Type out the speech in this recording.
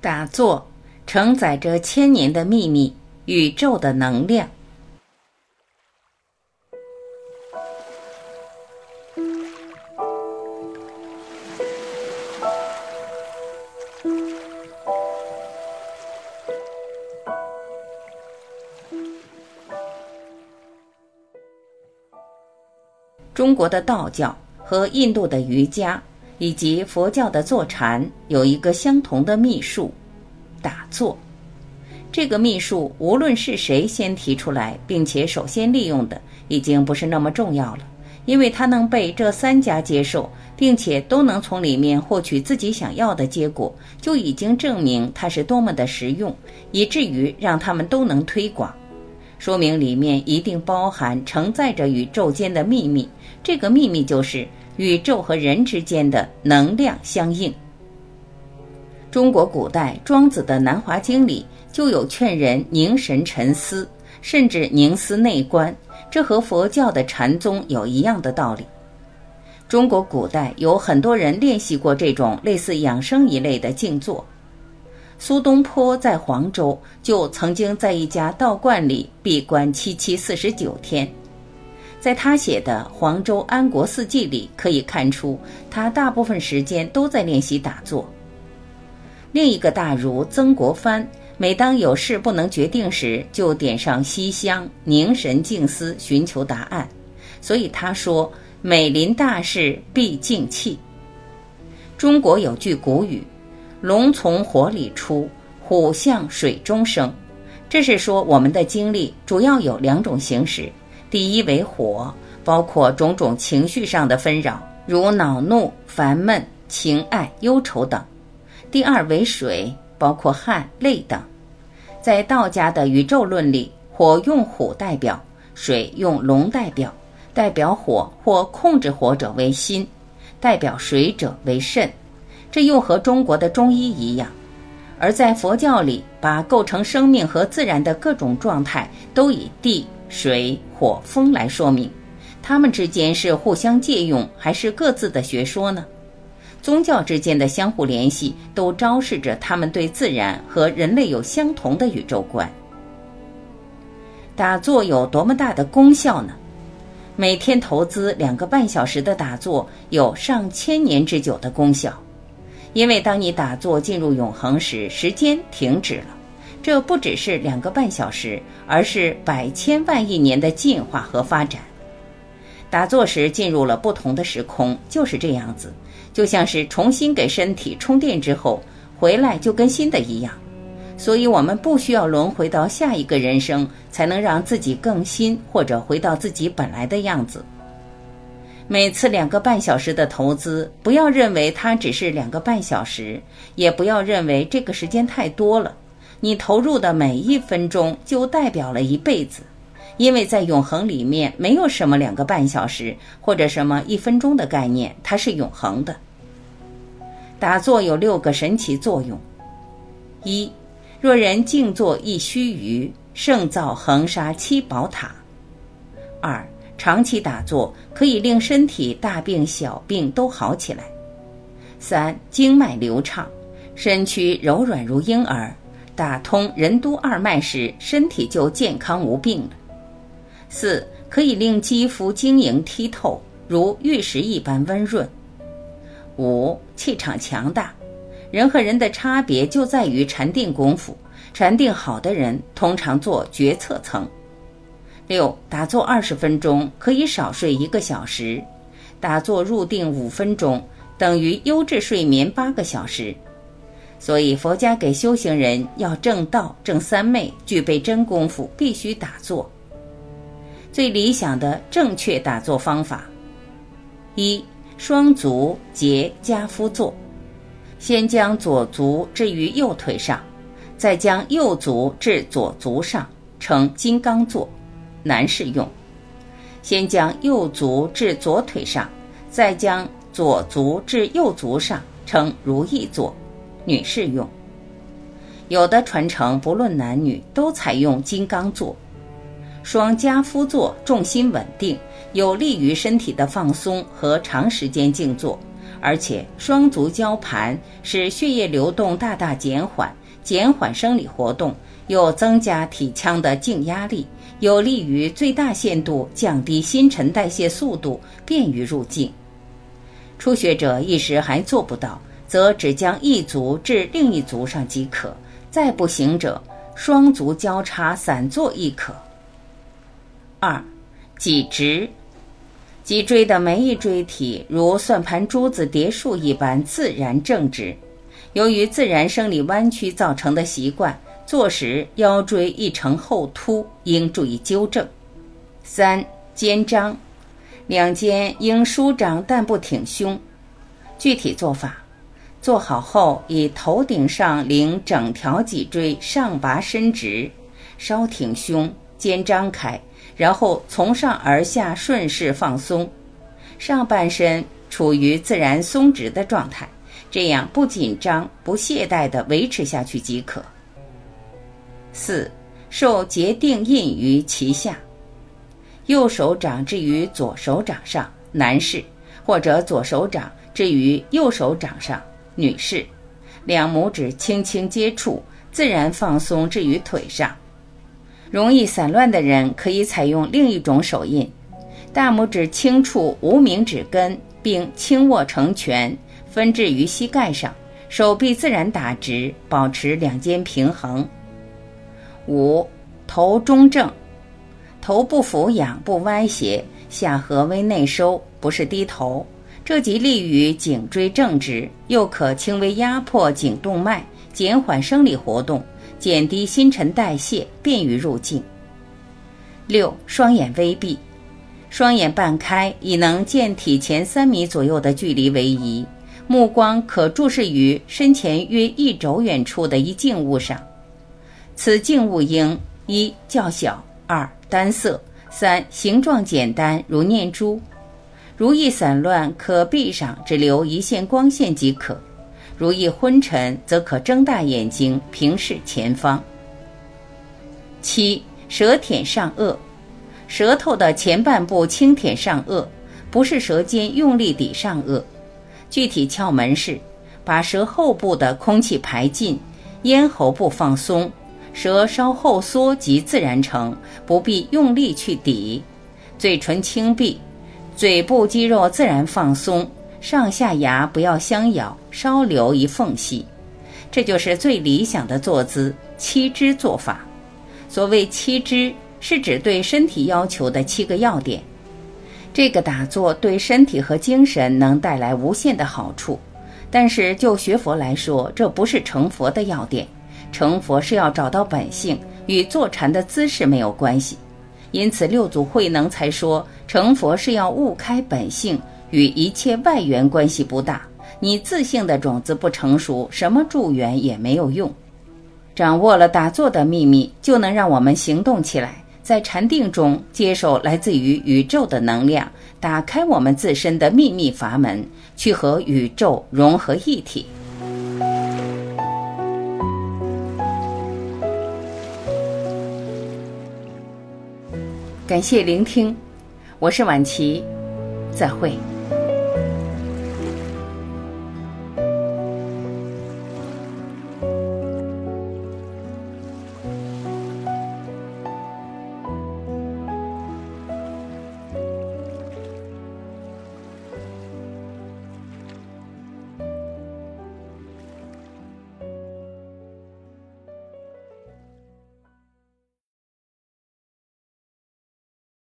打坐承载着千年的秘密，宇宙的能量。中国的道教和印度的瑜伽。以及佛教的坐禅有一个相同的秘术，打坐。这个秘术无论是谁先提出来，并且首先利用的，已经不是那么重要了，因为它能被这三家接受，并且都能从里面获取自己想要的结果，就已经证明它是多么的实用，以至于让他们都能推广，说明里面一定包含承载着宇宙间的秘密。这个秘密就是。宇宙和人之间的能量相应。中国古代庄子的《南华经》里就有劝人凝神沉思，甚至凝思内观，这和佛教的禅宗有一样的道理。中国古代有很多人练习过这种类似养生一类的静坐。苏东坡在黄州就曾经在一家道观里闭关七七四十九天。在他写的《黄州安国四记》里，可以看出他大部分时间都在练习打坐。另一个大儒曾国藩，每当有事不能决定时，就点上西香，凝神静思，寻求答案。所以他说：“每临大事必静气。”中国有句古语：“龙从火里出，虎向水中生。”这是说我们的经历主要有两种形式。第一为火，包括种种情绪上的纷扰，如恼怒、烦闷、情爱、忧愁等；第二为水，包括汗、泪等。在道家的宇宙论里，火用虎代表，水用龙代表，代表火或控制火者为心，代表水者为肾。这又和中国的中医一样。而在佛教里，把构成生命和自然的各种状态都以地。水、火、风来说明，它们之间是互相借用，还是各自的学说呢？宗教之间的相互联系，都昭示着他们对自然和人类有相同的宇宙观。打坐有多么大的功效呢？每天投资两个半小时的打坐，有上千年之久的功效。因为当你打坐进入永恒时，时间停止了。这不只是两个半小时，而是百千万亿年的进化和发展。打坐时进入了不同的时空，就是这样子，就像是重新给身体充电之后，回来就跟新的一样。所以，我们不需要轮回到下一个人生，才能让自己更新，或者回到自己本来的样子。每次两个半小时的投资，不要认为它只是两个半小时，也不要认为这个时间太多了。你投入的每一分钟就代表了一辈子，因为在永恒里面没有什么两个半小时或者什么一分钟的概念，它是永恒的。打坐有六个神奇作用：一，若人静坐一须臾，胜造恒沙七宝塔；二，长期打坐可以令身体大病小病都好起来；三，经脉流畅，身躯柔软如婴儿。打通任督二脉时，身体就健康无病了。四可以令肌肤晶莹剔透，如玉石一般温润。五气场强大，人和人的差别就在于禅定功夫。禅定好的人通常做决策层。六打坐二十分钟可以少睡一个小时，打坐入定五分钟等于优质睡眠八个小时。所以，佛家给修行人要正道、正三昧、具备真功夫，必须打坐。最理想的正确打坐方法：一、双足结跏趺坐，先将左足置于右腿上，再将右足置左足上，成金刚坐，男士用；先将右足置左腿上，再将左足置右足上，成如意坐。女士用，有的传承不论男女都采用金刚坐，双夹夫坐重心稳定，有利于身体的放松和长时间静坐，而且双足交盘使血液流动大大减缓，减缓生理活动，又增加体腔的静压力，有利于最大限度降低新陈代谢速度，便于入境。初学者一时还做不到，则只将一足至另一足上即可；再不行者，双足交叉散坐亦可。二，脊直。脊椎的每一椎体如算盘珠子叠数一般自然正直，由于自然生理弯曲造成的习惯，坐时腰椎易呈后凸，应注意纠正。三肩张，两肩应舒张但不挺胸。具体做法：做好后，以头顶上领整条脊椎上拔伸直，稍挺胸，肩张开。然后从上而下顺势放松，上半身处于自然松直的状态，这样不紧张、不懈怠地维持下去即可。四，受结定印于脐下，右手掌置于左手掌上，男士；或者左手掌置于右手掌上，女士。两拇指轻轻接触，自然放松置于腿上。容易散乱的人可以采用另一种手印：大拇指轻触无名指根，并轻握成拳，分置于膝盖上，手臂自然打直，保持两肩平衡。五、头中正，头部俯仰不歪斜，下颌微内收，不是低头，这即利于颈椎正直，又可轻微压迫颈动脉，减缓生理活动。减低新陈代谢，便于入境。六，双眼微闭，双眼半开，以能见体前三米左右的距离为宜，目光可注视于身前约一肘远处的一静物上。此静物应一较小，二单色，三形状简单如念珠。如意散乱，可闭上，只留一线光线即可。如意昏沉，则可睁大眼睛平视前方。七，舌舔上颚，舌头的前半部轻舔上颚，不是舌尖用力抵上颚。具体窍门是：把舌后部的空气排尽，咽喉部放松，舌稍后缩即自然成，不必用力去抵。嘴唇轻闭，嘴部肌肉自然放松。上下牙不要相咬，稍留一缝隙，这就是最理想的坐姿七支做法。所谓七支，是指对身体要求的七个要点。这个打坐对身体和精神能带来无限的好处，但是就学佛来说，这不是成佛的要点。成佛是要找到本性，与坐禅的姿势没有关系。因此六祖慧能才说，成佛是要悟开本性。与一切外缘关系不大，你自性的种子不成熟，什么助缘也没有用。掌握了打坐的秘密，就能让我们行动起来，在禅定中接受来自于宇宙的能量，打开我们自身的秘密阀门，去和宇宙融合一体。感谢聆听，我是晚琪，再会。